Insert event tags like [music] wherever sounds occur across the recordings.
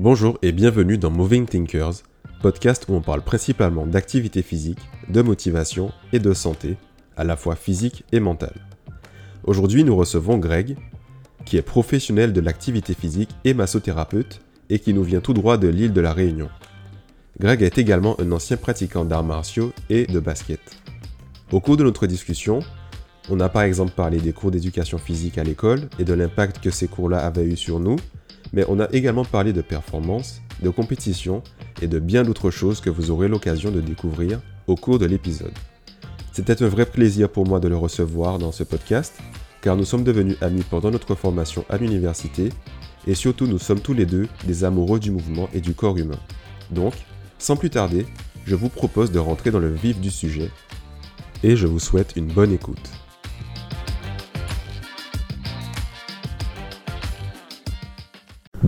Bonjour et bienvenue dans Moving Thinkers, podcast où on parle principalement d'activité physique, de motivation et de santé, à la fois physique et mentale. Aujourd'hui, nous recevons Greg, qui est professionnel de l'activité physique et massothérapeute et qui nous vient tout droit de l'île de la Réunion. Greg est également un ancien pratiquant d'arts martiaux et de basket. Au cours de notre discussion, on a par exemple parlé des cours d'éducation physique à l'école et de l'impact que ces cours-là avaient eu sur nous, mais on a également parlé de performance, de compétition et de bien d'autres choses que vous aurez l'occasion de découvrir au cours de l'épisode. C'était un vrai plaisir pour moi de le recevoir dans ce podcast, car nous sommes devenus amis pendant notre formation à l'université, et surtout nous sommes tous les deux des amoureux du mouvement et du corps humain. Donc, sans plus tarder, je vous propose de rentrer dans le vif du sujet, et je vous souhaite une bonne écoute.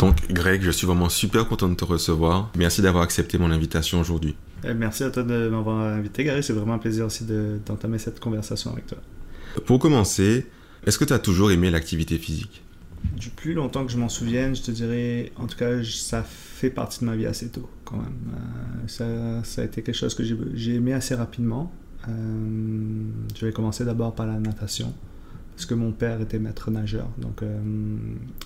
Donc Greg, je suis vraiment super content de te recevoir. Merci d'avoir accepté mon invitation aujourd'hui. Eh, merci à toi de m'avoir invité, Gary. C'est vraiment un plaisir aussi d'entamer cette conversation avec toi. Pour commencer, est-ce que tu as toujours aimé l'activité physique? Du plus longtemps que je m'en souvienne, je te dirais, en tout cas, ça fait partie de ma vie assez tôt quand même. Euh, ça, a été quelque chose que j'ai aimé assez rapidement. Euh, je vais commencer d'abord par la natation parce que mon père était maître nageur. Donc, euh,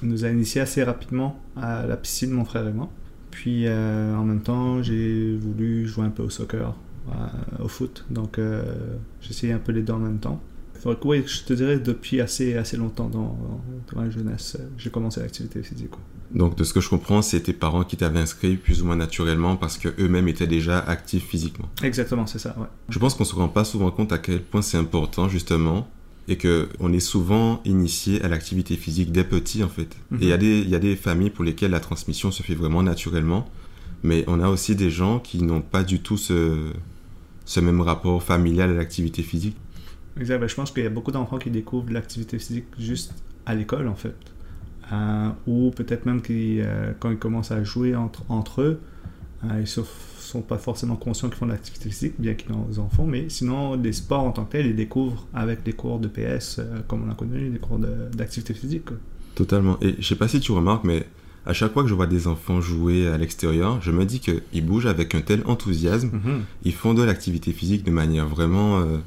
il nous a initiés assez rapidement à la piscine, mon frère et moi. Puis, euh, en même temps, j'ai voulu jouer un peu au soccer, euh, au foot. Donc, j'ai essayé un peu les deux en même temps. Oui, je te dirais depuis assez, assez longtemps dans, dans la jeunesse, j'ai commencé l'activité physique. Donc, de ce que je comprends, c'est tes parents qui t'avaient inscrit plus ou moins naturellement parce qu'eux-mêmes étaient déjà actifs physiquement. Exactement, c'est ça, ouais. Je pense qu'on ne se rend pas souvent compte à quel point c'est important, justement, et que on est souvent initié à l'activité physique dès petit en fait. Et il y, a mhm. des, y a des familles pour lesquelles la transmission se fait vraiment naturellement, mais on a aussi des gens qui n'ont pas du tout ce, ce même rapport familial à l'activité physique. Exact, ben, je pense qu'il y a beaucoup d'enfants qui découvrent l'activité physique juste à l'école en fait. Euh, ou peut-être même qui, euh, quand ils commencent à jouer entre, entre eux, euh, ils se sont pas forcément conscients qu'ils font de l'activité physique, bien qu'ils en font, mais sinon, les sports en tant que tels, ils découvrent avec des cours de PS, euh, comme on a connu, des cours d'activité physique. Totalement. Et je sais pas si tu remarques, mais à chaque fois que je vois des enfants jouer à l'extérieur, je me dis qu'ils bougent avec un tel enthousiasme, mhm. ils font de l'activité physique de manière vraiment euh,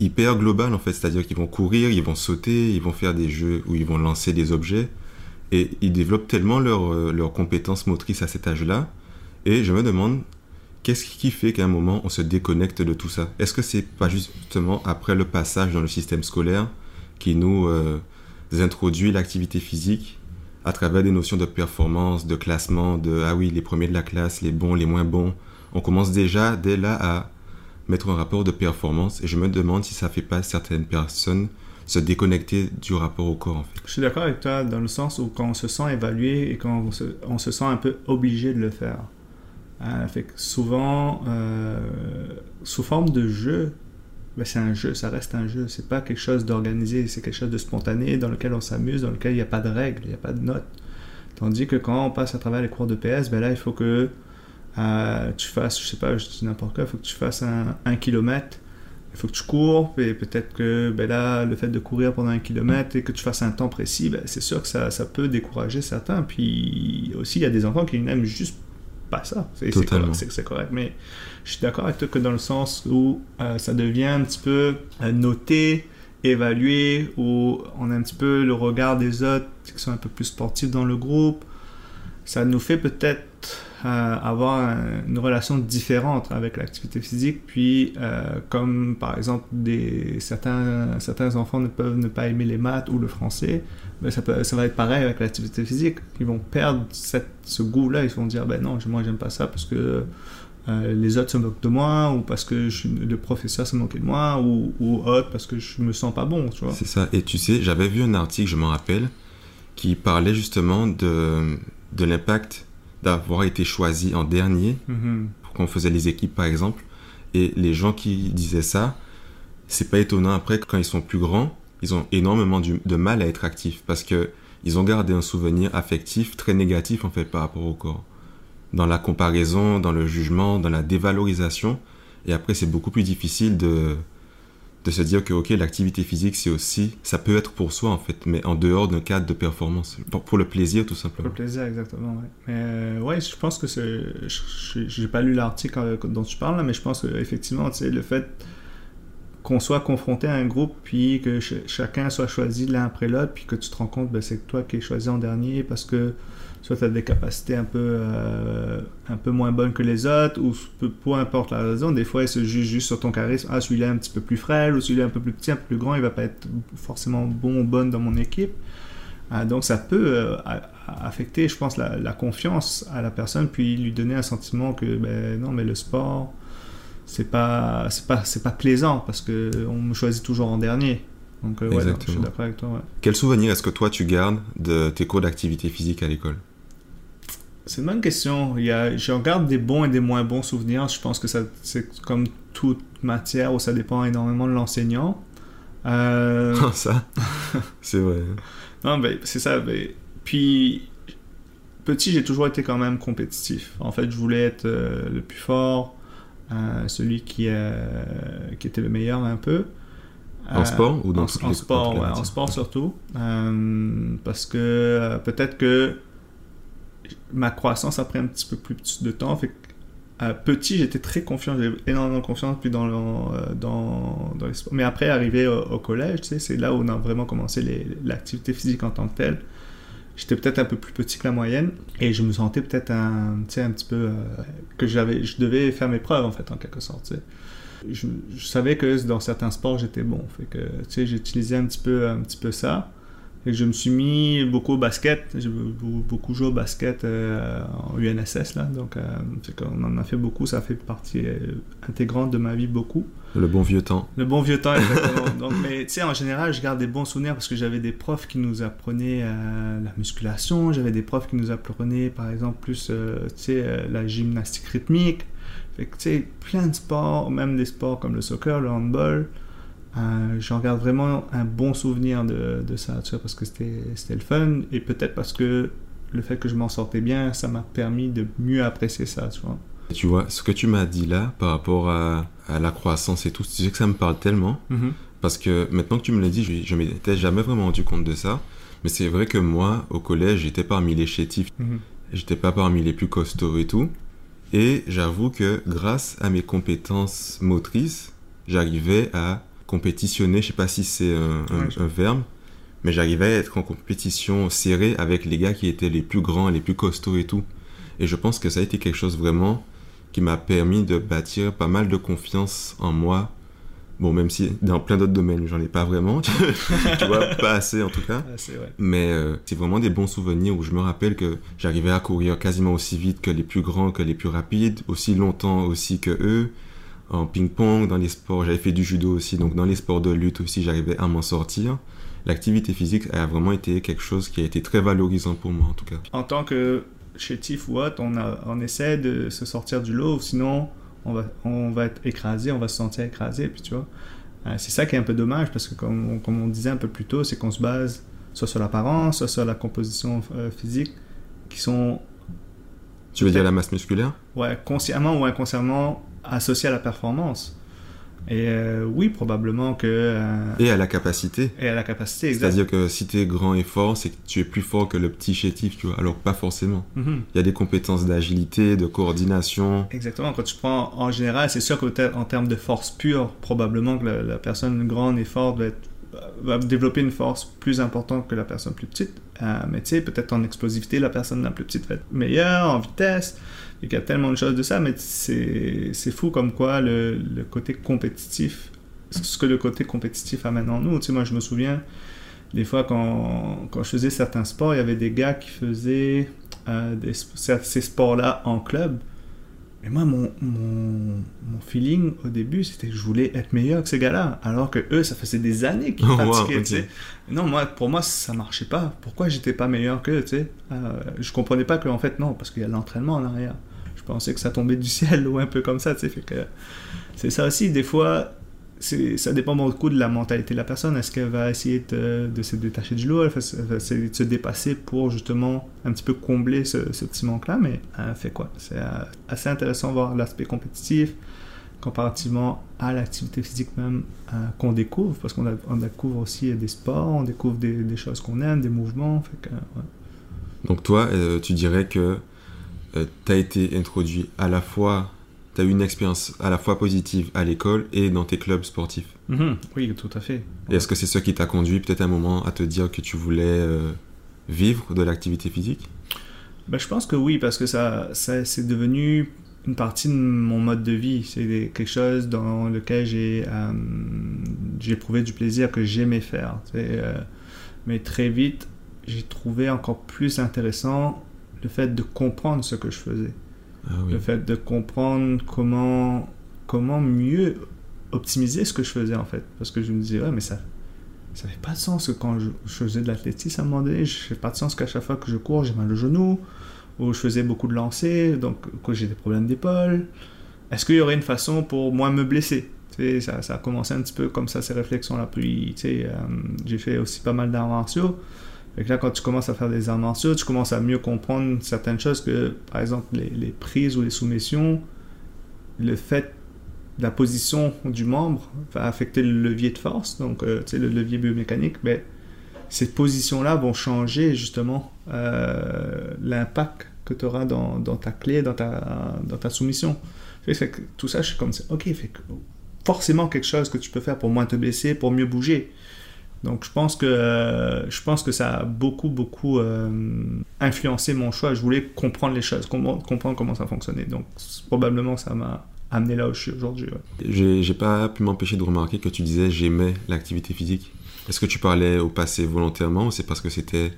hyper globale en fait, c'est-à-dire qu'ils vont courir, ils vont sauter, ils vont faire des jeux où ils vont lancer des objets, et ils développent tellement leurs leur euh, compétences motrices à cet âge-là, et je me demande Qu'est-ce qui fait qu'à un moment on se déconnecte de tout ça? Est-ce que c'est pas justement après le passage dans le système scolaire qui nous euh, introduit l'activité physique à travers des notions de performance, de classement, de ah oui, les premiers de la classe, les bons, les moins bons? On commence déjà dès là à mettre un rapport de performance et je me demande si ça fait pas certaines personnes se déconnecter du rapport au corps en fait. Je suis d'accord avec toi dans le sens où quand on se sent évalué et quand on se sent un peu obligé de le faire. Euh, fait que souvent, euh, sous forme de jeu, ben c'est un jeu, ça reste un jeu. C'est pas quelque chose d'organisé, c'est quelque chose de spontané dans lequel on s'amuse, dans lequel il n'y a pas de règles, il n'y a pas de notes. Tandis que quand on passe à travers les cours de PS, ben là, il faut que euh, tu fasses, je sais pas, je dis n'importe quoi, il faut que tu fasses un, kilomètre il faut que tu cours, et peut-être que ben là, le fait de courir pendant un kilomètre et que tu fasses un temps précis, ben c'est sûr que ça, ça, peut décourager certains. Puis aussi, il y a des enfants qui n'aiment juste pas ça. C'est correct, correct, Mais je suis d'accord avec toi que dans le sens où euh, ça devient un petit peu euh, noté, évalué, où on a un petit peu le regard des autres qui sont un peu plus sportifs dans le groupe. Ça nous fait peut-être euh, avoir une relation différente avec l'activité physique. Puis, comme par exemple, des, certains, certains enfants ne peuvent ne pas aimer les maths ou le français, ben, ça, peut, ça va être pareil avec l'activité physique. Ils vont perdre cette, ce goût-là. Ils vont dire ben non, moi j'aime pas ça parce que euh, les autres se moquent de moi ou parce que le professeur se moque de moi ou, ou autre parce que je me sens pas bon. C'est ça. Et tu sais, j'avais vu un article, je m'en rappelle, qui parlait justement de, de l'impact d'avoir été choisi en dernier mm-hmm. pour qu'on faisait les équipes par exemple. Et les gens qui disaient ça, c'est pas étonnant après quand ils sont plus grands ils ont énormément de mal à être actifs parce que ils ont gardé un souvenir affectif très négatif en fait par rapport au corps. Dans la comparaison, dans le jugement, dans la dévalorisation. Et après, c'est beaucoup plus difficile de, de se dire que ok l'activité physique c'est aussi ça peut être pour soi en fait mais en dehors d'un cadre de performance pour, le plaisir tout simplement. Pour le plaisir exactement mais euh, ouais je pense que c'est j'ai pas lu l'article euh, dont tu parles là, mais je pense effectivement tu le fait qu'on soit confronté à un groupe puis que ch chacun soit choisi l'un après l'autre puis que tu te rends compte ben, c'est toi qui es choisi en dernier parce que soit tu as des capacités un peu, euh, un peu moins bonnes que les autres, ou peu, importe la raison, des fois, ils se jugent juste sur ton charisme. Ah, celui-là est un petit peu plus frêle, ou celui-là un peu plus petit, un peu plus grand, il va pas être forcément bon ou bonne dans mon équipe. Ah, donc, ça peut euh, affecter, je pense, la, confiance à la personne, puis lui donner un sentiment que, ben non, mais le sport, c'est pas, c'est pas, c'est pas plaisant, parce qu'on me choisit toujours en dernier. Donc, euh, ouais, je suis d'accord avec toi. Quel souvenir est-ce que toi tu gardes de tes cours d'activité physique à l'école? C'est une bonne question. Il y a, je regarde des bons et des moins bons souvenirs. Je pense que ça, c'est comme toute matière où ça dépend énormément de l'enseignant. Euh... [laughs] ça, c'est vrai. non, ben, c'est ça. Ben, puis, petit, j'ai toujours été quand même compétitif. En fait, je voulais être euh, le plus fort, euh, celui qui, euh, qui était le meilleur un peu. En sport ou dans en, en sport, ouais, en sport surtout. parce que peut-être que ma croissance a pris un petit peu plus de temps. Petit, j'étais très confiant, j'avais énormément confiance puis dans, euh, dans, dans les sports. Mais après, arrivé au, collège, c'est là où on a vraiment commencé l'activité physique en tant que telle. J'étais peut-être un peu plus petit que la moyenne et je me sentais peut-être un, un petit peu euh, que j'avais, je devais faire mes preuves en fait en quelque sorte. Je, je, savais que dans certains sports j'étais bon, fait que tu sais, j'utilisais un petit peu, un petit peu ça. Et je me suis mis beaucoup au basket. J'ai beaucoup joué au basket euh, en UNSS, là. Donc, euh, on en a fait beaucoup. Ça fait partie euh, intégrante de ma vie, beaucoup. Le bon vieux temps. Le bon vieux temps, exactement. [laughs] Donc, mais tu sais, en général, je garde des bons souvenirs parce que j'avais des profs qui nous apprenaient la musculation. J'avais des profs qui nous apprenaient, par exemple, plus, tu sais, la gymnastique rythmique. Fait que, tu sais, plein de sports, même des sports comme le soccer, le handball. Euh, j'en garde vraiment un bon souvenir de, de ça, tu vois, parce que c'était le fun, et peut-être parce que le fait que je m'en sortais bien, ça m'a permis de mieux apprécier ça, tu vois. Tu vois, ce que tu m'as dit là, par rapport à, à, la croissance et tout, tu sais que ça me parle tellement, mm-hmm. parce que maintenant que tu me l'as dit, je, je m'étais jamais vraiment rendu compte de ça, mais c'est vrai que moi, au collège, j'étais parmi les chétifs, mm-hmm. j'étais pas parmi les plus costauds et tout, et j'avoue que grâce à mes compétences motrices, j'arrivais à compétitionner, je sais pas si c'est un, verbe, mais j'arrivais à être en compétition serrée avec les gars qui étaient les plus grands, les plus costauds et tout. Et je pense que ça a été quelque chose vraiment qui m'a permis de bâtir pas mal de confiance en moi. Bon, même si dans plein d'autres domaines, j'en ai pas vraiment, [laughs] tu vois, pas assez en tout cas. Mais euh, c'est vraiment des bons souvenirs où je me rappelle que j'arrivais à courir quasiment aussi vite que les plus grands, que les plus rapides, aussi longtemps aussi que eux en ping-pong, dans les sports, j'avais fait du judo aussi, donc dans les sports de lutte aussi, j'arrivais à m'en sortir. L'activité physique a vraiment été quelque chose qui a été très valorisant pour moi en tout cas. En tant que chétif ou autre, on, a, on essaie de se sortir du lot, sinon on va, on va être écrasé, on va se sentir écrasé, puis tu vois. Euh, c'est ça qui est un peu dommage parce que comme on, comme on disait un peu plus tôt, c'est qu'on se base soit sur l'apparence, soit sur la composition euh, physique, qui sont... Tu veux dire la masse musculaire? Ouais, consciemment ou inconsciemment associé à la performance. Et euh, oui, probablement que... Euh, et à la capacité. Et à la capacité, C'est-à-dire que si tu es grand et fort, c'est que tu es plus fort que le petit chétif, tu vois. Alors pas forcément. Mhm. Il y a des compétences d'agilité, de coordination. Exactement. Quand tu prends en général, c'est sûr qu'en termes de force pure, probablement que la, personne grande et forte va, être, va, développer une force plus importante que la personne plus petite. Euh, mais tu sais, peut-être en explosivité, la personne la plus petite va être meilleure, en vitesse il y a tellement de choses de ça, mais c'est fou comme quoi le, le, côté compétitif, ce que le côté compétitif amène en nous. Tu sais, moi, je me souviens, des fois, quand, quand je faisais certains sports, il y avait des gars qui faisaient euh, des, ces sports-là en club. Mais moi, mon, mon, mon feeling au début, c'était que je voulais être meilleur que ces gars-là. Alors que eux, ça faisait des années qu'ils [laughs] pratiquaient, tu sais. Non, moi, pour moi, ça marchait pas. Pourquoi j'étais pas meilleur qu'eux, tu sais? Euh, Je comprenais pas qu'en fait, non, parce qu'il y a l'entraînement en arrière pensais que ça tombait du [laughs] ciel ou un peu comme ça, c'est ça aussi, des fois, ça dépend beaucoup de la mentalité de la personne. Est-ce qu'elle va essayer de, se détacher du lot, de se dépasser pour justement un petit peu combler ce, petit manque-là, mais elle fait quoi? C'est euh, assez intéressant de voir l'aspect compétitif comparativement à l'activité physique même euh, qu'on découvre, parce qu'on on découvre aussi des sports, on découvre des, choses qu'on aime, des mouvements. Donc toi, euh, tu dirais que euh, tu as été introduit à la fois, tu as eu une expérience à la fois positive à l'école et dans tes clubs sportifs. Mhm. Oui, tout à fait. Et est-ce que c'est ce qui t'a conduit peut-être un moment à te dire que tu voulais euh, vivre de l'activité physique? Ben, je pense que oui, parce que ça, ça c'est devenu une partie de mon mode de vie. C'est quelque chose dans lequel j'ai euh, éprouvé du plaisir que j'aimais faire. euh, mais très vite, j'ai trouvé encore plus intéressant le fait de comprendre ce que je faisais. Ah oui. Le fait de comprendre comment, comment mieux optimiser ce que je faisais en fait. Parce que je me disais, ouais, mais ça ça fait pas de sens que quand je, je faisais de l'athlétisme à un moment donné, je fait pas de sens qu'à chaque fois que je cours, j'ai mal au genou, ou je faisais beaucoup de lancers, donc que j'ai des problèmes d'épaule. Est-ce qu'il y aurait une façon pour moi me blesser? Tu sais, ça, ça a commencé un petit peu comme ça, ces réflexions-là. Puis, tu sais, euh, j'ai fait aussi pas mal d'arts martiaux. Que là, quand tu commences à faire des arts martiaux, tu commences à mieux comprendre certaines choses que, par exemple, les, prises ou les soumissions, le fait la position du membre va affecter le levier de force, donc euh, le levier biomécanique, mais ces positions-là vont changer justement euh, l'impact que tu auras dans, ta clé, dans ta, dans ta soumission. Tout ça, je suis comme ça, ok, forcément quelque chose que tu peux faire pour moins te blesser, pour mieux bouger. Donc je pense que, euh, je pense que ça a beaucoup, beaucoup euh, influencé mon choix. Je voulais comprendre les choses, comprendre comment ça fonctionnait. Donc probablement ça m'a amené là où je suis aujourd'hui. ouais. J'ai pas pu m'empêcher de remarquer que tu disais j'aimais l'activité physique. Est-ce que tu parlais au passé volontairement ou c'est parce que c'était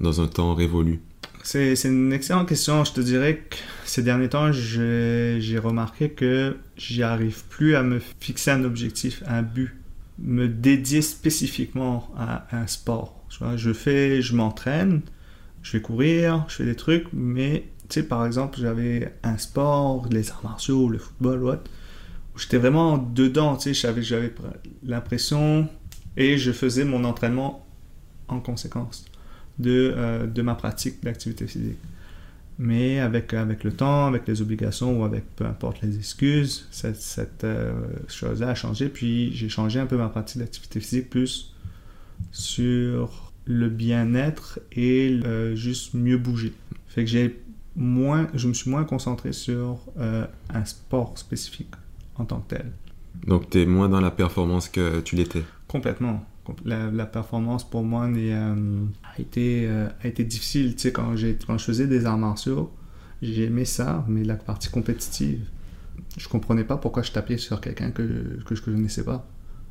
dans un temps révolu? C'est c'est une excellente question. Je te dirais que ces derniers temps, j'ai j'ai remarqué que j'y arrive plus à me fixer un objectif, un but, me dédier spécifiquement à un sport. Je fais, je m'entraîne, je vais courir, je fais des trucs, mais tu sais, par exemple, j'avais un sport, les arts martiaux, le football, what, où j'étais vraiment dedans, tu sais, j'avais j'avais l'impression et je faisais mon entraînement en conséquence de, euh, de ma pratique d'activité physique. Mais avec, avec le temps, avec les obligations ou avec peu importe les excuses, cette, cette euh, chose-là a changé. Puis j'ai changé un peu ma pratique d'activité physique plus sur le bien-être et euh, juste mieux bouger. Fait que j'ai moins, je me suis moins concentré sur euh, un sport spécifique en tant que tel. Donc tu es moins dans la performance que tu l'étais? Complètement. La, la performance pour moi euh, a, été, euh, a été difficile. Tu sais, quand, quand je faisais des arts martiaux, j'ai aimé ça, mais la partie compétitive, je comprenais pas pourquoi je tapais sur quelqu'un que, que je connaissais pas,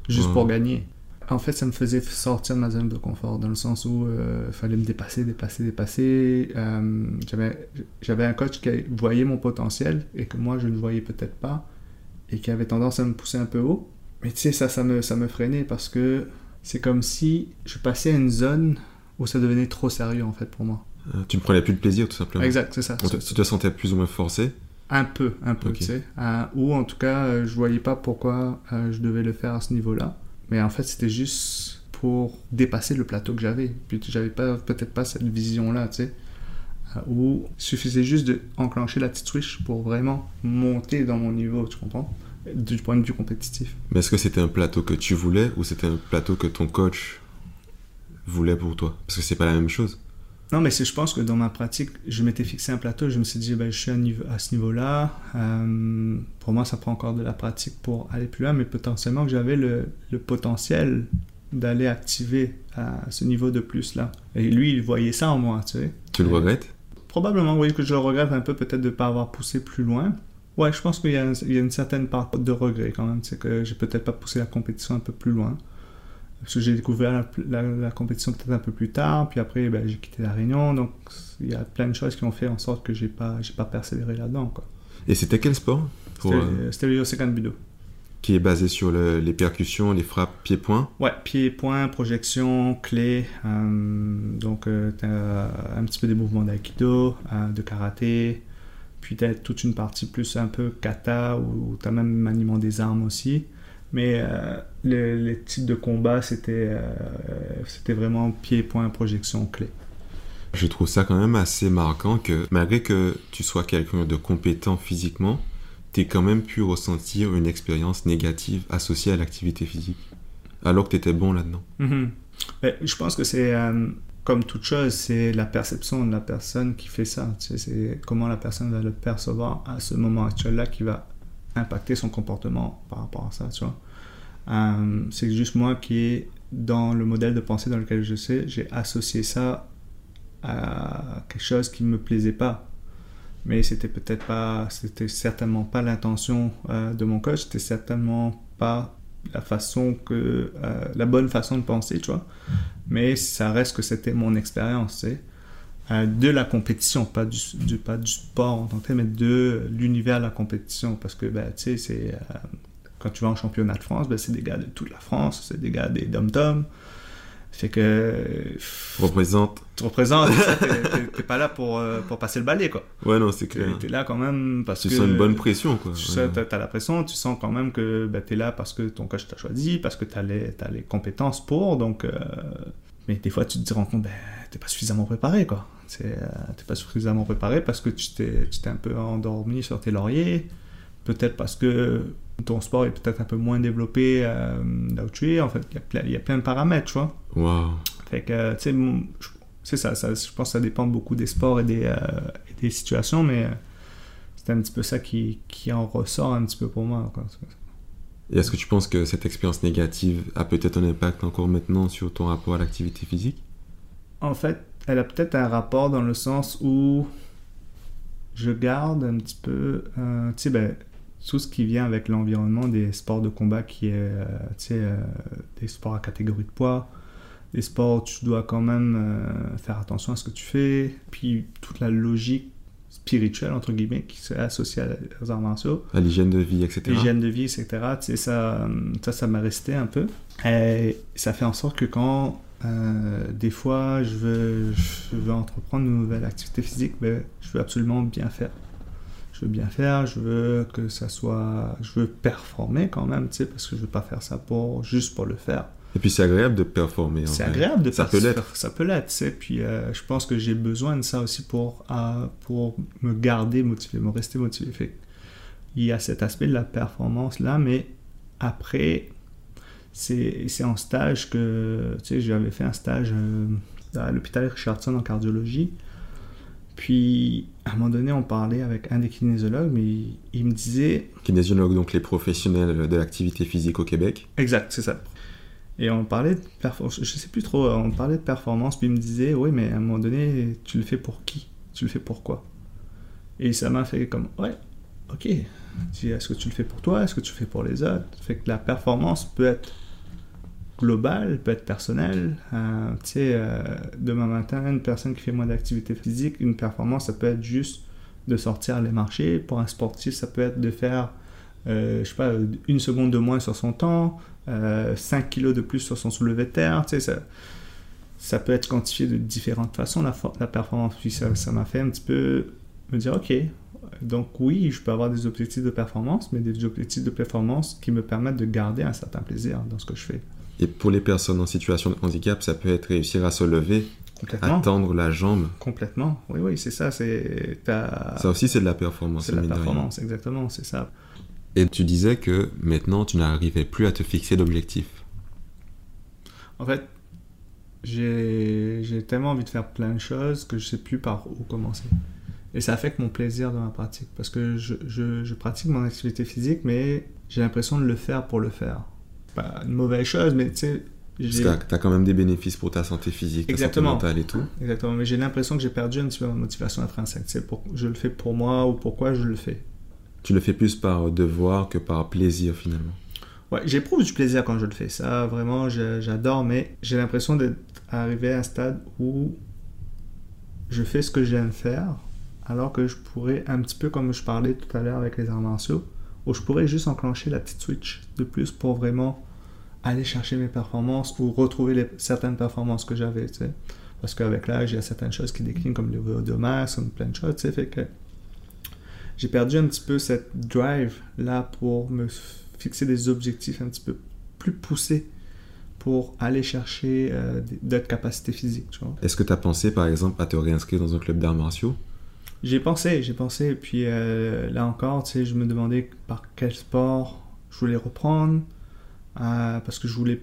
juste pour gagner. En fait, ça me faisait sortir de ma zone de confort, dans le sens où il fallait me dépasser, dépasser, dépasser. Euh, j'avais, j'avais un coach qui voyait mon potentiel et que moi, je ne voyais peut-être pas, et qui avait tendance à me pousser un peu haut. Mais tu sais, ça, ça me, ça me freinait parce que c'est comme si je passais à une zone où ça devenait trop sérieux en fait pour moi. Euh, Tu ne prenais plus de plaisir tout simplement. Exact, c'est ça. Te- tu te sentais plus ou moins forcé? Un peu, un peu, Ok. tu sais. Euh, ou en tout cas, euh, je voyais pas pourquoi euh, je devais le faire à ce niveau-là. Mais en fait, c'était juste pour dépasser le plateau que j'avais. Puis j'avais pas, peut-être pas cette vision-là, tu sais. Euh, où il suffisait juste de enclencher la petite switch pour vraiment monter dans mon niveau, tu comprends? Du point de vue compétitif. Mais est-ce que c'était un plateau que tu voulais ou c'était un plateau que ton coach voulait pour toi? Parce que c'est pas la même chose. Non, mais je pense que dans ma pratique, je m'étais fixé un plateau. Je me suis dit, ben, je suis à, niveau- à ce niveau-là. Euh, pour moi, ça prend encore de la pratique pour aller plus loin, mais potentiellement que j'avais le, le potentiel d'aller activer à ce niveau de plus-là. Et lui, il voyait ça en moi, tu sais. Tu le Ouais. regrettes? Probablement, oui, que je le regrette un peu, peut-être de ne pas avoir poussé plus loin. Ouais, je pense qu'il y, a y une certaine part de regret quand même. C'est que j'ai peut-être pas poussé la compétition un peu plus loin. Parce que j'ai découvert la, la- la compétition peut-être un peu plus tard, puis après ben, j'ai quitté la Réunion, donc il y a plein de choses qui ont fait en sorte que j'ai pas, pas persévéré là-dedans. Et c'était quel sport C'était, euh, c'était le Yosekan Budo. Qui est basé sur le- les percussions, les frappes pied-point Ouais, pied, point, projection, clé. euh, donc, t'as un petit peu des mouvements d'aïkido, euh, de karaté, puis t'as toute une partie plus un peu kata, où t'as même maniement des armes aussi. Mais euh, le- les types de combat, c'était euh, c'était vraiment pied, point, projection, clé. Je trouve ça quand même assez marquant que malgré que tu sois quelqu'un de compétent physiquement, t'es quand même pu ressentir une expérience négative associée à l'activité physique, alors que t'étais bon là-dedans. Mhm. Mais je pense que c'est euh, comme toute chose, c'est la perception de la personne qui fait ça. C'est comment la personne va le percevoir à ce moment actuel-là qui va impacter son comportement par rapport à ça. Euh, c'est juste moi qui dans le modèle de pensée dans lequel je sais, j'ai associé ça à quelque chose qui me plaisait pas. Mais c'était peut-être pas, c'était certainement pas l'intention euh, de mon coach, c'était certainement pas la façon que, euh, la bonne façon de penser, tu vois. Mais ça reste que c'était mon expérience. Euh, de la compétition, pas du, pas du sport en tant que tel, mais de l'univers de la compétition. Parce que, ben, tu sais, c'est quand tu vas en championnat de France, ben, c'est des gars de toute la France, c'est des gars des dom-toms. Fait que. Représente. Tu représentes, [laughs] t'es pas là pour, euh, pour passer le balai, quoi. Ouais, non, c'est clair. T'es là quand même parce tu que. Tu sens une bonne pression, quoi. Tu ouais. as, la pression, tu sens quand même que ben, t'es là parce que ton coach t'a choisi, parce que t'as les, as les compétences pour, donc. Euh... Mais des fois, tu te rends compte, ben, t'es pas suffisamment préparé, quoi. T'es euh, pas suffisamment préparé parce que tu t'es un peu endormi sur tes lauriers peut-être parce que ton sport est peut-être un peu moins développé euh, là où tu es. En fait, il y, a plein, il y a plein de paramètres, tu vois. Wow. Fait que, tu sais, c'est ça, ça, je pense que ça dépend beaucoup des sports et des, euh, et des situations, mais euh, c'est un petit peu ça qui, qui, en ressort un petit peu pour moi. Quoi. Et est-ce que tu penses que cette expérience négative a peut-être un impact encore maintenant sur ton rapport à l'activité physique? En fait, elle a peut-être un rapport dans le sens où je garde un petit peu, euh, tu sais, ben, tout ce qui vient avec l'environnement des sports de combat qui est, euh, tu sais, euh, des sports à catégorie de poids, des sports où tu dois quand même euh, faire attention à ce que tu fais, puis toute la logique spirituelle, entre guillemets, qui est associée aux arts martiaux. À l'hygiène de vie, etc. L'hygiène de vie, etc. Tu sais, ça, ça, ça m'a resté un peu. Et ça fait en sorte que quand euh, des fois, je veux, je veux entreprendre une nouvelle activité physique, mais je veux absolument bien faire. Je veux bien faire, je veux que ça soit. Je veux performer quand même, tu sais, parce que je veux pas faire ça pour, juste pour le faire. Et puis c'est agréable de performer. C'est agréable de ça peut l'être. Ça peut l'être, tu. Puis euh, je pense que j'ai besoin de ça aussi pour, euh, pour me garder motivé, me rester motivé. Fait, il y a cet aspect de la performance là, mais après, c'est en stage que, tu sais, j'avais fait un stage euh, à l'hôpital Richardson en cardiologie. Puis, à un moment donné, on parlait avec un des kinésiologues, mais il, il me disait... Kinésiologue, donc les professionnels de l'activité physique au Québec. Exact, c'est ça. Et on parlait de performance, je sais plus trop, on parlait de performance, puis il me disait, oui, mais à un moment donné, tu le fais pour qui? Tu le fais pour quoi? Et ça m'a fait comme, ouais, ok. Est-ce que tu le fais pour toi? Est-ce que tu le fais pour les autres? Fait que la performance peut être globale, peut être personnelle. Euh, tu sais, euh, demain matin, une personne qui fait moins d'activité physique, une performance, ça peut être juste de sortir les marchés. Pour un sportif, ça peut être de faire, euh, je sais pas, une seconde de moins sur son temps, 5 kilos de plus sur son soulevé de terre. Tu sais, ça, ça peut être quantifié de différentes façons, la, performance. Puis ça m'a fait un petit peu me dire, ok, donc oui, je peux avoir des objectifs de performance, mais des objectifs de performance qui me permettent de garder un certain plaisir dans ce que je fais. Et pour les personnes en situation de handicap, ça peut être réussir à se lever, à tendre la jambe. Complètement. Oui, oui, c'est ça. C'est ça aussi, c'est de la performance. C'est de la performance, exactement, c'est ça. Et tu disais que maintenant, tu n'arrivais plus à te fixer d'objectifs. En fait, j'ai tellement envie de faire plein de choses que je sais plus par où commencer. Et ça affecte mon plaisir dans ma pratique. Parce que je, je, je pratique mon activité physique, mais j'ai l'impression de le faire pour le faire. Pas une mauvaise chose, mais tu sais. Tu as quand même des bénéfices pour ta santé physique, Exactement. ta santé mentale et tout. Exactement. Mais j'ai l'impression que j'ai perdu un petit peu ma motivation intrinsèque. Sais, pour, je le fais pour moi ou pourquoi je le fais. Tu le fais plus par devoir que par plaisir finalement. Ouais, j'éprouve du plaisir quand je le fais. Ça, vraiment, j'adore, mais j'ai l'impression d'être arrivé à un stade où je fais ce que j'aime faire, alors que je pourrais, un petit peu comme je parlais tout à l'heure avec les arts martiaux, où je pourrais juste enclencher la petite switch de plus pour vraiment aller chercher mes performances ou retrouver les, certaines performances que j'avais, tu. Parce qu'avec l'âge, il y a certaines choses qui déclinent comme le VO de masse, comme plein de choses, tu fait que j'ai perdu un petit peu cette drive là pour me fixer des objectifs un petit peu plus poussés pour aller chercher euh, d'autres capacités physiques. Est-ce que tu as pensé, par exemple, à te réinscrire dans un club d'arts martiaux? J'ai pensé, j'ai pensé. Puis euh, là encore, tu sais, je me demandais par quel sport je voulais reprendre. Euh, parce que je voulais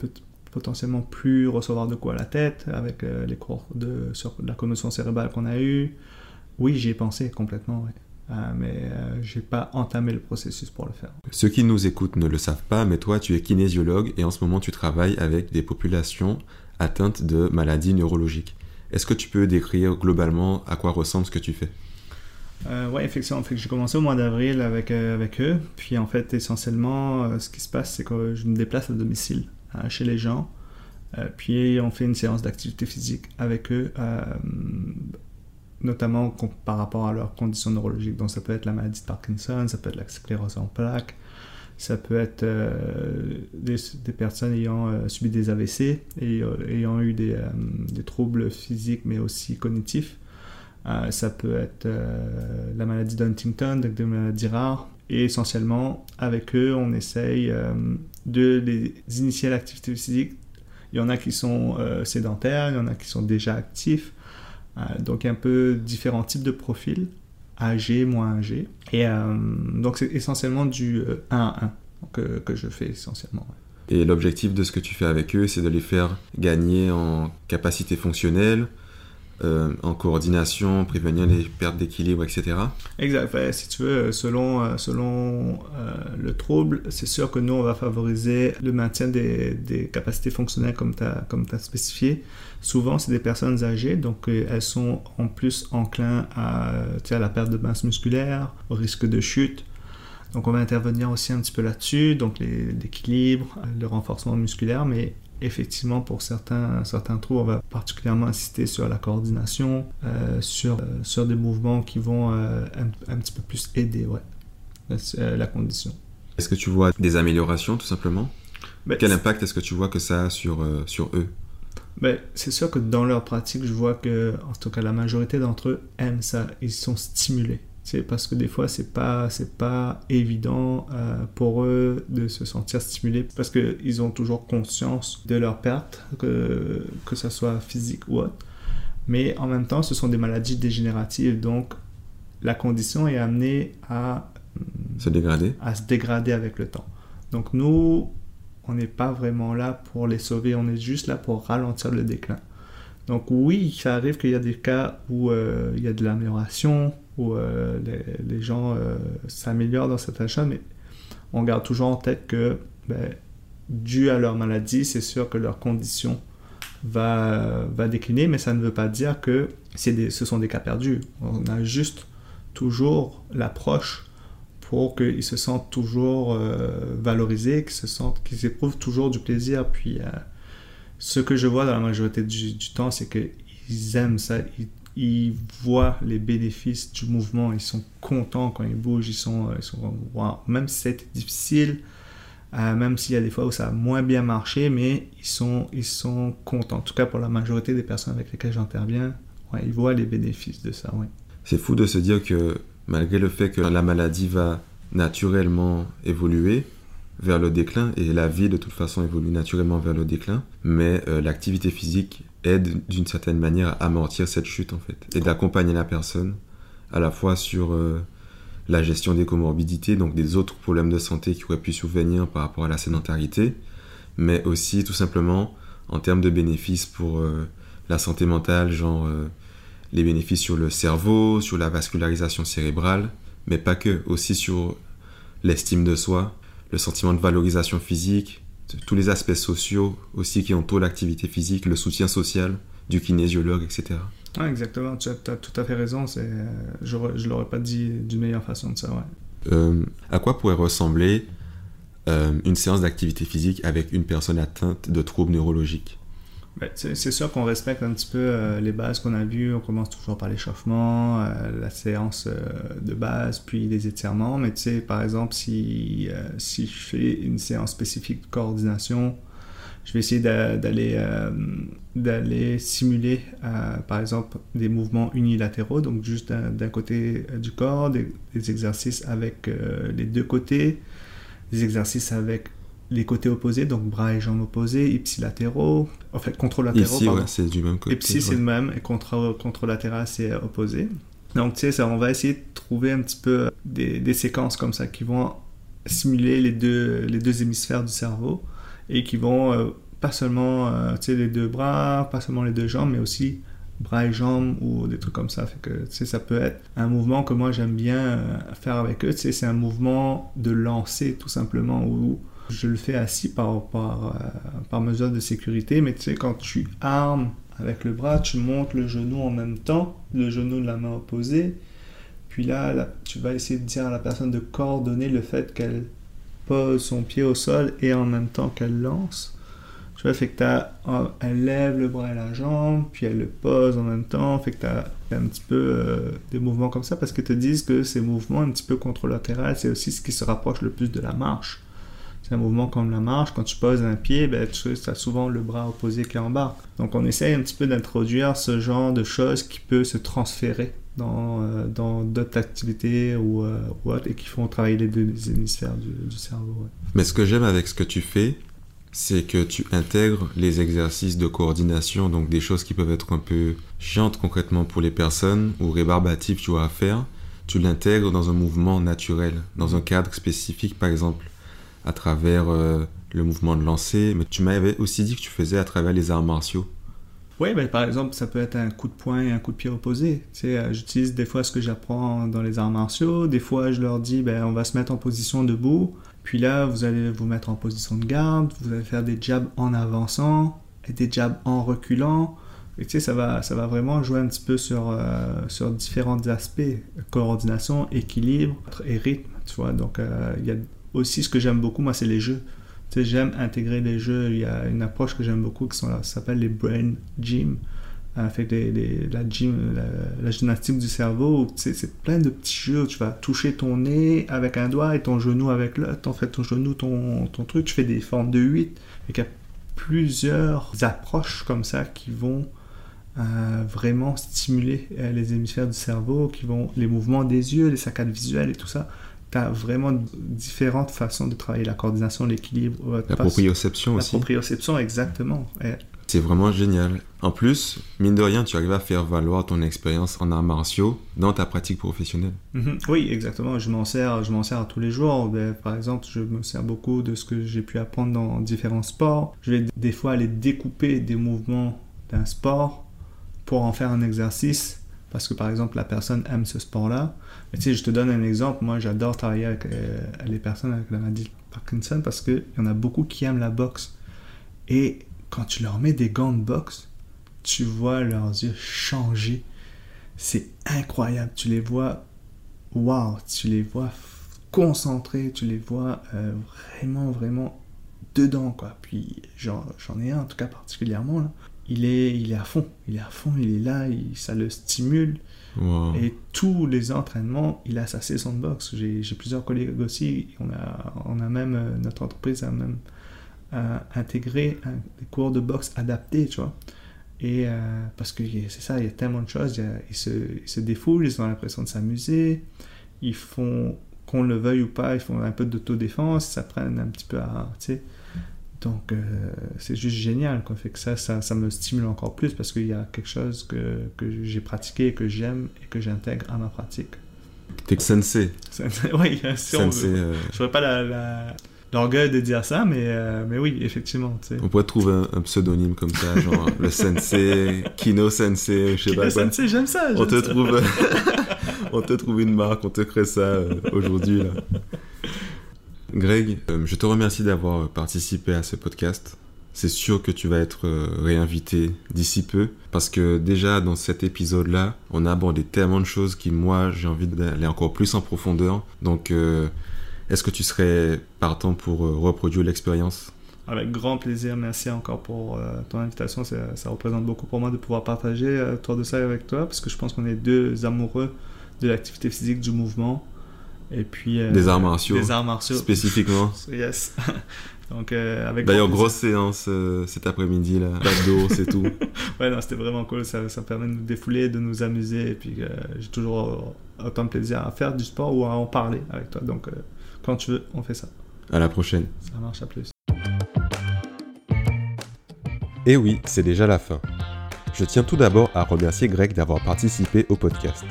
potentiellement plus recevoir de quoi à la tête avec euh, les cours de, la commotion cérébrale qu'on a eu. Oui, j'y ai pensé complètement, mais j'ai pas entamé le processus pour le faire. Ceux qui nous écoutent ne le savent pas, mais toi, tu es kinésiologue et en ce moment, tu travailles avec des populations atteintes de maladies neurologiques. Est-ce que tu peux décrire globalement à quoi ressemble ce que tu fais? Euh, oui, effectivement. J'ai commencé au mois d'avril avec, euh, avec eux. Puis en fait, essentiellement, euh, ce qui se passe, c'est que je me déplace à domicile chez les gens. puis on fait une séance d'activité physique avec eux, notamment par rapport à leurs conditions neurologiques. Donc ça peut être la maladie de Parkinson, ça peut être la sclérose en plaques, ça peut être des, personnes ayant subi des AVC et ayant eu des troubles physiques mais aussi cognitifs. Euh, ça peut être euh, la maladie d'Huntington, donc des maladies rares. Et essentiellement, avec eux, on essaye euh, de les initier à l'activité physique. Il y en a qui sont sédentaires, il y en a qui sont déjà actifs. donc, un peu différents types de profils, âgés, moins âgés. Et donc, c'est essentiellement du 1 à 1 que, que je fais essentiellement. Et l'objectif de ce que tu fais avec eux, c'est de les faire gagner en capacité fonctionnelle, euh, en coordination, prévenir les pertes d'équilibre, etc. Exact. si tu veux, selon, euh, selon euh, le trouble, c'est sûr que nous, on va favoriser le maintien des, capacités fonctionnelles comme tu as, as spécifié. Souvent, c'est des personnes âgées, donc elles sont en plus enclins à, à la perte de masse musculaire, au risque de chute. Donc on va intervenir aussi un petit peu là-dessus, donc l'équilibre, le renforcement musculaire, mais effectivement, pour certains, certains trous, on va particulièrement insister sur la coordination, euh, sur, euh, sur des mouvements qui vont euh, un, petit peu plus aider ouais, la, condition. Est-ce que tu vois des améliorations, tout simplement? Ben, Quel impact est-ce que tu vois que ça a sur, sur eux? Ben, C'est sûr que dans leur pratique, je vois que, en tout cas, la majorité d'entre eux aiment ça. Ils sont stimulés. C'est parce que des fois, c'est pas, c'est pas évident euh, pour eux de se sentir stimulés parce qu'ils ont toujours conscience de leur perte, que, que ce soit physique ou autre. Mais en même temps, ce sont des maladies dégénératives, donc la condition est amenée à se dégrader, à se dégrader avec le temps. Donc nous, on n'est pas vraiment là pour les sauver, on est juste là pour ralentir le déclin. Donc oui, ça arrive qu'il y a des cas où euh, il y a de l'amélioration, où euh, les, gens euh, s'améliorent dans cette achat, mais on garde toujours en tête que, ben, dû à leur maladie, c'est sûr que leur condition va, va décliner, mais ça ne veut pas dire que des, ce sont des cas perdus. On a juste toujours l'approche pour qu'ils se sentent toujours euh, valorisés, qu'ils se sentent, éprouvent toujours du plaisir. Puis ce que je vois dans la majorité du, temps, c'est qu'ils aiment ça, ils voient les bénéfices du mouvement, ils sont contents quand ils bougent, ils sont, ils sont même si c'est difficile, euh, même s'il y a des fois où ça a moins bien marché, mais ils sont, ils sont contents. En tout cas, pour la majorité des personnes avec lesquelles j'interviens, ils voient les bénéfices de ça. Ouais. C'est fou de se dire que malgré le fait que la maladie va naturellement évoluer, vers le déclin et la vie de toute façon évolue naturellement vers le déclin, mais euh, l'activité physique aide d'une certaine manière à amortir cette chute en fait et d'accompagner la personne à la fois sur euh, la gestion des comorbidités, donc des autres problèmes de santé qui auraient pu survenir par rapport à la sédentarité, mais aussi tout simplement en termes de bénéfices pour euh, la santé mentale, genre les bénéfices sur le cerveau, sur la vascularisation cérébrale, mais pas que, aussi sur l'estime de soi, le sentiment de valorisation physique, tous les aspects sociaux aussi qui entourent l'activité physique, le soutien social du kinésiologue, etc. exactement, tu as, tout à fait raison. je ne l'aurais pas dit d'une meilleure façon de ça. Ouais. Euh, à quoi pourrait ressembler euh, une séance d'activité physique avec une personne atteinte de troubles neurologiques? Ben, c'est sûr qu'on respecte un petit peu euh, les bases qu'on a vues. On commence toujours par l'échauffement, euh, la séance euh, de base, puis les étirements. Mais tu sais, par exemple, si, si je fais une séance spécifique de coordination, je vais essayer d'aller d'aller simuler, par exemple, des mouvements unilatéraux, donc juste d'un côté du corps, des exercices avec les deux côtés, des exercices avec les côtés opposés, donc bras et jambes opposés, ipsilatéraux, en fait contralatéraux. Ouais, c'est du même côté. Ipsi, c'est le même, et contre, contralatéral, c'est opposé. Donc, tu sais, on va essayer de trouver un petit peu des, des, séquences comme ça qui vont simuler les deux, les deux hémisphères du cerveau et qui vont euh, pas seulement euh, tu sais, les deux bras, pas seulement les deux jambes, mais aussi bras et jambes ou des trucs comme ça. Fait que, tu sais, ça peut être un mouvement que moi j'aime bien euh, faire avec eux. Tu sais, c'est un mouvement de lancer tout simplement où je le fais assis par, par, par mesure de sécurité. Mais tu sais, quand tu armes avec le bras, tu montes le genou en même temps, le genou de la main opposée. Puis là, tu vas essayer de dire à la personne de coordonner le fait qu'elle pose son pied au sol et en même temps qu'elle lance. Tu vois, fait que as, oh, elle lève le bras et la jambe, puis elle le pose en même temps. Fait que tu as, un petit peu euh, des mouvements comme ça parce que te disent que ces mouvements un petit peu contralatéraux, c'est aussi ce qui se rapproche le plus de la marche. C'est un mouvement comme la marche. Quand tu poses un pied, ben, tu as souvent le bras opposé qui embarque. Donc on essaye un petit peu d'introduire ce genre de choses qui peut se transférer dans euh, d'autres activités ou, euh, autres et qui font travailler les deux hémisphères du, cerveau. Mais ce que j'aime avec ce que tu fais, c'est que tu intègres les exercices de coordination, donc des choses qui peuvent être un peu chiantes concrètement pour les personnes ou rébarbatives, tu vois, à faire. Tu l'intègres dans un mouvement naturel, dans un cadre spécifique, par exemple à travers euh, le mouvement de lancer, mais tu m'avais aussi dit que tu faisais à travers les arts martiaux. Oui, ben, par exemple, ça peut être un coup de poing et un coup de pied opposé. Tu sais, euh, j'utilise des fois ce que j'apprends dans les arts martiaux. Des fois, je leur dis, ben, on va se mettre en position debout. Puis là, vous allez vous mettre en position de garde. Vous allez faire des jabs en avançant et des jabs en reculant. Et tu sais, ça va, ça va vraiment jouer un petit peu sur, euh, sur différents aspects. Coordination, équilibre et rythme, tu vois. Donc, il y a aussi, ce que j'aime beaucoup, moi, c'est les jeux. J'aime intégrer les jeux. Il y a une approche que j'aime beaucoup qui sont là, ça s'appelle les brain gym. Euh, fait la, gym, la, gymnastique du cerveau, c'est plein de petits jeux où tu vas toucher ton nez avec un doigt et ton genou avec l'autre. En fait, ton genou, ton, ton truc, tu fais des formes de 8. Et qu'il y a plusieurs approches comme ça qui vont euh, vraiment stimuler euh, les hémisphères du cerveau, qui vont les mouvements des yeux, les saccades visuelles et tout ça tu as vraiment différentes façons de travailler la coordination, l'équilibre. La proprioception aussi. La proprioception, exactement. C'est vraiment génial. En plus, mine de rien, tu arrives à faire valoir ton expérience en arts martiaux dans ta pratique professionnelle. Mhm. Oui, exactement. Je m'en sers, je m'en sers tous les jours. Ben, par exemple, je me sers beaucoup de ce que j'ai pu apprendre dans différents sports. Je vais des fois aller découper des mouvements d'un sport pour en faire un exercice parce que par exemple la personne aime ce sport-là. Mais tu sais, je te donne un exemple. Moi, j'adore travailler avec euh, les personnes avec la maladie de Parkinson parce qu'il y en a beaucoup qui aiment la boxe. Et quand tu leur mets des gants de boxe, tu vois leurs yeux changer. C'est incroyable. Tu les vois, waouh, tu les vois concentrés, tu les vois euh, vraiment, vraiment dedans, quoi. Puis j'en ai un en tout cas particulièrement là il est, il est à fond, il est à fond, il est là, ça le stimule. Et tous les entraînements, il a sa saison de boxe. J'ai plusieurs collègues aussi, on a, on a même, euh, notre entreprise a même euh, intégré des cours de boxe adaptés, tu vois. Et euh, parce que c'est ça, il y a tellement de choses, ils, se, ils se défoulent, ils ont l'impression de s'amuser, ils font, qu'on le veuille ou pas, ils font un peu d'autodéfense, ça prenne un petit peu à, tu sais, donc, euh, c'est juste génial. Quoi. Fait que ça, ça, ça, me stimule encore plus parce qu'il y a quelque chose que, que j'ai pratiqué, que j'aime et que j'intègre à ma pratique. T'es sensei. oui, si sensei, [laughs] on euh... Je pas la, l'orgueil de dire ça, mais, euh, mais oui, effectivement. On pourrait trouver un, pseudonyme comme ça, genre [laughs] le sensei, Kino sensei, je sais Kino pas. sensei, j'aime ça. On te, Trouve... [laughs] on te trouve une marque, on te crée ça euh, aujourd'hui. là. Greg, euh, je te remercie d'avoir participé à ce podcast. C'est sûr que tu vas être euh, réinvité d'ici peu parce que déjà dans cet épisode-là, on a abordé tellement de choses qui moi j'ai envie d'aller encore plus en profondeur. Donc euh, est-ce que tu serais partant pour reproduire l'expérience? Avec grand plaisir, merci encore pour ton invitation. Ça, représente beaucoup pour moi de pouvoir partager autour de ça avec toi, parce que je pense qu'on est deux amoureux de l'activité physique, du mouvement. Et puis, euh, des arts martiaux. Des arts martiaux. Spécifiquement. [laughs] yes. [laughs] Donc, euh, avec D'ailleurs, grosse séance euh, cet après-midi, là. d'eau, c'est tout. [laughs] ouais, non, c'était vraiment cool. Ça, ça, permet de nous défouler, de nous amuser. Et puis, j'ai toujours autant de plaisir à faire du sport ou à en parler avec toi. Donc, quand tu veux, on fait ça. À la prochaine. Ça marche, à plus. Et oui, c'est déjà la fin. Je tiens tout d'abord à remercier Greg d'avoir participé au podcast.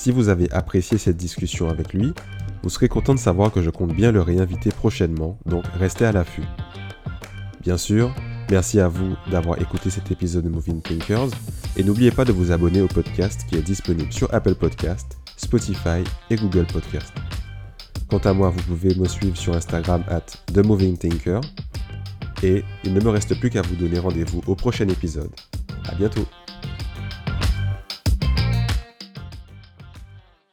Si vous avez apprécié cette discussion avec lui, vous serez content de savoir que je compte bien le réinviter prochainement, donc restez à l'affût. Bien sûr, merci à vous d'avoir écouté cet épisode de Moving Thinkers et n'oubliez pas de vous abonner au podcast qui est disponible sur Apple Podcast, Spotify et Google Podcast. Quant à moi, vous pouvez me suivre sur Instagram at TheMovingThinker et il ne me reste plus qu'à vous donner rendez-vous au prochain épisode. À bientôt